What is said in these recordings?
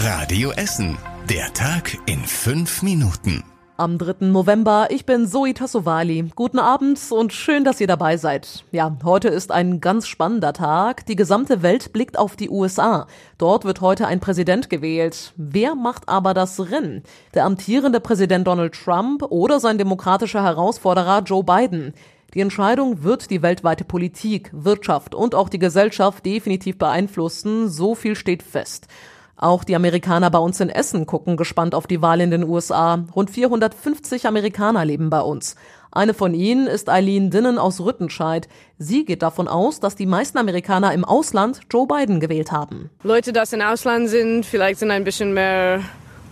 Radio Essen. Der Tag in fünf Minuten. Am 3. November, ich bin Zoe Tassovali. Guten Abend und schön, dass ihr dabei seid. Ja, heute ist ein ganz spannender Tag. Die gesamte Welt blickt auf die USA. Dort wird heute ein Präsident gewählt. Wer macht aber das Rennen? Der amtierende Präsident Donald Trump oder sein demokratischer Herausforderer Joe Biden? Die Entscheidung wird die weltweite Politik, Wirtschaft und auch die Gesellschaft definitiv beeinflussen. So viel steht fest. Auch die Amerikaner bei uns in Essen gucken gespannt auf die Wahl in den USA. Rund 450 Amerikaner leben bei uns. Eine von ihnen ist Eileen Dinnen aus Rüttenscheid. Sie geht davon aus, dass die meisten Amerikaner im Ausland Joe Biden gewählt haben. Leute, die im Ausland sind, vielleicht sind ein bisschen mehr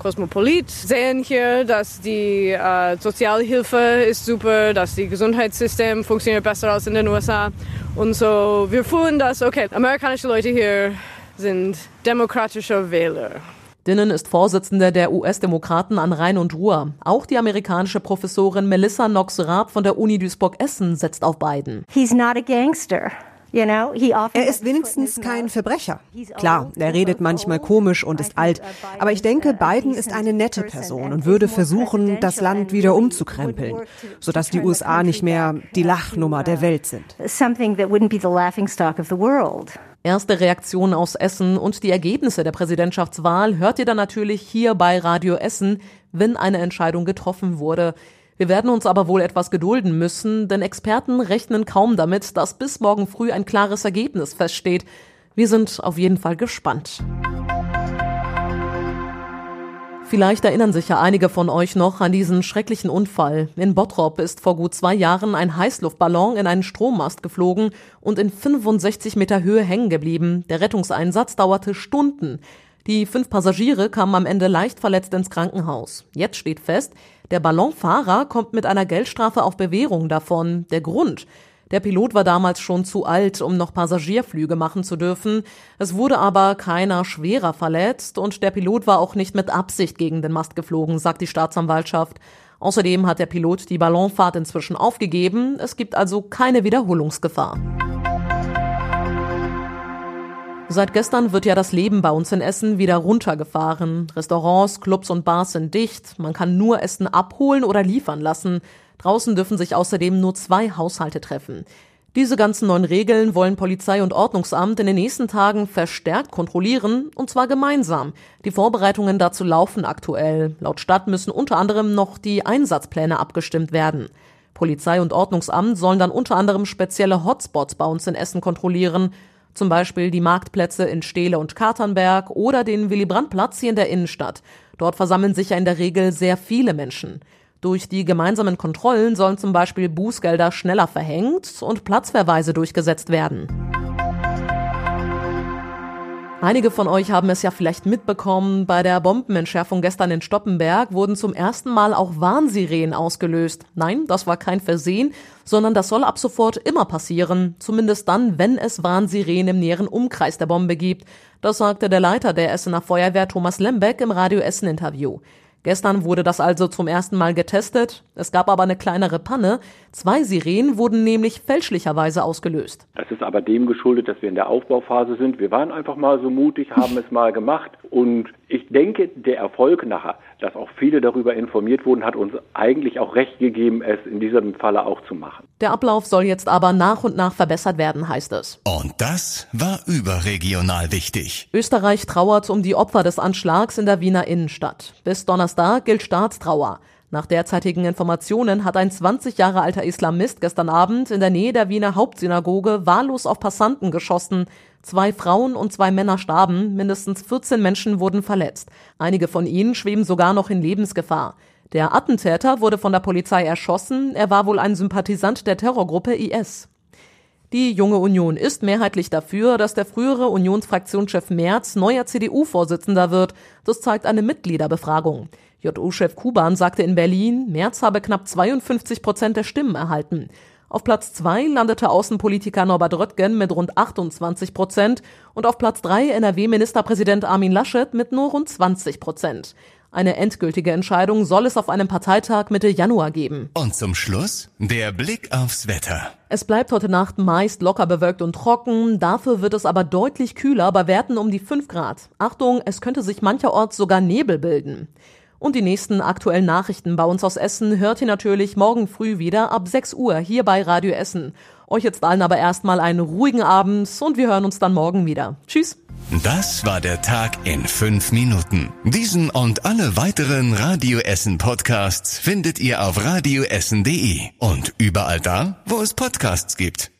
Kosmopolit, sehen hier, dass die äh, Sozialhilfe ist super, dass die Gesundheitssystem funktioniert besser als in den USA. Und so, wir fühlen das, okay, amerikanische Leute hier sind demokratische Wähler. Dinnen ist Vorsitzende der US-Demokraten an Rhein und Ruhr. Auch die amerikanische Professorin Melissa Knox-Raab von der Uni Duisburg-Essen setzt auf Biden. He's not a gangster. Er ist wenigstens kein Verbrecher. Klar, er redet manchmal komisch und ist alt, aber ich denke, Biden ist eine nette Person und würde versuchen, das Land wieder umzukrempeln, sodass die USA nicht mehr die Lachnummer der Welt sind. Erste Reaktionen aus Essen und die Ergebnisse der Präsidentschaftswahl hört ihr dann natürlich hier bei Radio Essen, wenn eine Entscheidung getroffen wurde. Wir werden uns aber wohl etwas gedulden müssen, denn Experten rechnen kaum damit, dass bis morgen früh ein klares Ergebnis feststeht. Wir sind auf jeden Fall gespannt. Vielleicht erinnern sich ja einige von euch noch an diesen schrecklichen Unfall. In Bottrop ist vor gut zwei Jahren ein Heißluftballon in einen Strommast geflogen und in 65 Meter Höhe hängen geblieben. Der Rettungseinsatz dauerte Stunden. Die fünf Passagiere kamen am Ende leicht verletzt ins Krankenhaus. Jetzt steht fest, der Ballonfahrer kommt mit einer Geldstrafe auf Bewährung davon. Der Grund? Der Pilot war damals schon zu alt, um noch Passagierflüge machen zu dürfen. Es wurde aber keiner schwerer verletzt und der Pilot war auch nicht mit Absicht gegen den Mast geflogen, sagt die Staatsanwaltschaft. Außerdem hat der Pilot die Ballonfahrt inzwischen aufgegeben. Es gibt also keine Wiederholungsgefahr. Seit gestern wird ja das Leben bei uns in Essen wieder runtergefahren. Restaurants, Clubs und Bars sind dicht. Man kann nur Essen abholen oder liefern lassen. Draußen dürfen sich außerdem nur zwei Haushalte treffen. Diese ganzen neuen Regeln wollen Polizei und Ordnungsamt in den nächsten Tagen verstärkt kontrollieren, und zwar gemeinsam. Die Vorbereitungen dazu laufen aktuell. Laut Stadt müssen unter anderem noch die Einsatzpläne abgestimmt werden. Polizei und Ordnungsamt sollen dann unter anderem spezielle Hotspots bei uns in Essen kontrollieren zum Beispiel die Marktplätze in Steele und Katernberg oder den Willy-Brandt-Platz hier in der Innenstadt. Dort versammeln sich ja in der Regel sehr viele Menschen. Durch die gemeinsamen Kontrollen sollen zum Beispiel Bußgelder schneller verhängt und Platzverweise durchgesetzt werden. Einige von euch haben es ja vielleicht mitbekommen, bei der Bombenentschärfung gestern in Stoppenberg wurden zum ersten Mal auch Warnsirenen ausgelöst. Nein, das war kein Versehen, sondern das soll ab sofort immer passieren, zumindest dann, wenn es Warnsirenen im näheren Umkreis der Bombe gibt. Das sagte der Leiter der Essener Feuerwehr Thomas Lembeck im Radio Essen Interview. Gestern wurde das also zum ersten Mal getestet. Es gab aber eine kleinere Panne. Zwei Sirenen wurden nämlich fälschlicherweise ausgelöst. Das ist aber dem geschuldet, dass wir in der Aufbauphase sind. Wir waren einfach mal so mutig, haben es mal gemacht. Und ich denke, der Erfolg nachher, dass auch viele darüber informiert wurden, hat uns eigentlich auch recht gegeben, es in diesem Falle auch zu machen. Der Ablauf soll jetzt aber nach und nach verbessert werden, heißt es. Und das war überregional wichtig. Österreich trauert um die Opfer des Anschlags in der Wiener Innenstadt. Bis Donnerstag Donnerstag gilt Staatstrauer. Nach derzeitigen Informationen hat ein 20 Jahre alter Islamist gestern Abend in der Nähe der Wiener Hauptsynagoge wahllos auf Passanten geschossen. Zwei Frauen und zwei Männer starben, mindestens 14 Menschen wurden verletzt. Einige von ihnen schweben sogar noch in Lebensgefahr. Der Attentäter wurde von der Polizei erschossen, er war wohl ein Sympathisant der Terrorgruppe IS. Die junge Union ist mehrheitlich dafür, dass der frühere Unionsfraktionschef Merz neuer CDU-Vorsitzender wird. Das zeigt eine Mitgliederbefragung. JU-Chef Kuban sagte in Berlin, Merz habe knapp 52 Prozent der Stimmen erhalten. Auf Platz zwei landete Außenpolitiker Norbert Röttgen mit rund 28 Prozent und auf Platz drei NRW-Ministerpräsident Armin Laschet mit nur rund 20 Prozent. Eine endgültige Entscheidung soll es auf einem Parteitag Mitte Januar geben. Und zum Schluss der Blick aufs Wetter. Es bleibt heute Nacht meist locker bewölkt und trocken, dafür wird es aber deutlich kühler bei Werten um die 5 Grad. Achtung, es könnte sich mancherorts sogar Nebel bilden. Und die nächsten aktuellen Nachrichten bei uns aus Essen hört ihr natürlich morgen früh wieder ab 6 Uhr hier bei Radio Essen. Euch jetzt allen aber erstmal einen ruhigen Abend und wir hören uns dann morgen wieder. Tschüss. Das war der Tag in fünf Minuten. Diesen und alle weiteren Radio Essen Podcasts findet ihr auf radioessen.de und überall da, wo es Podcasts gibt.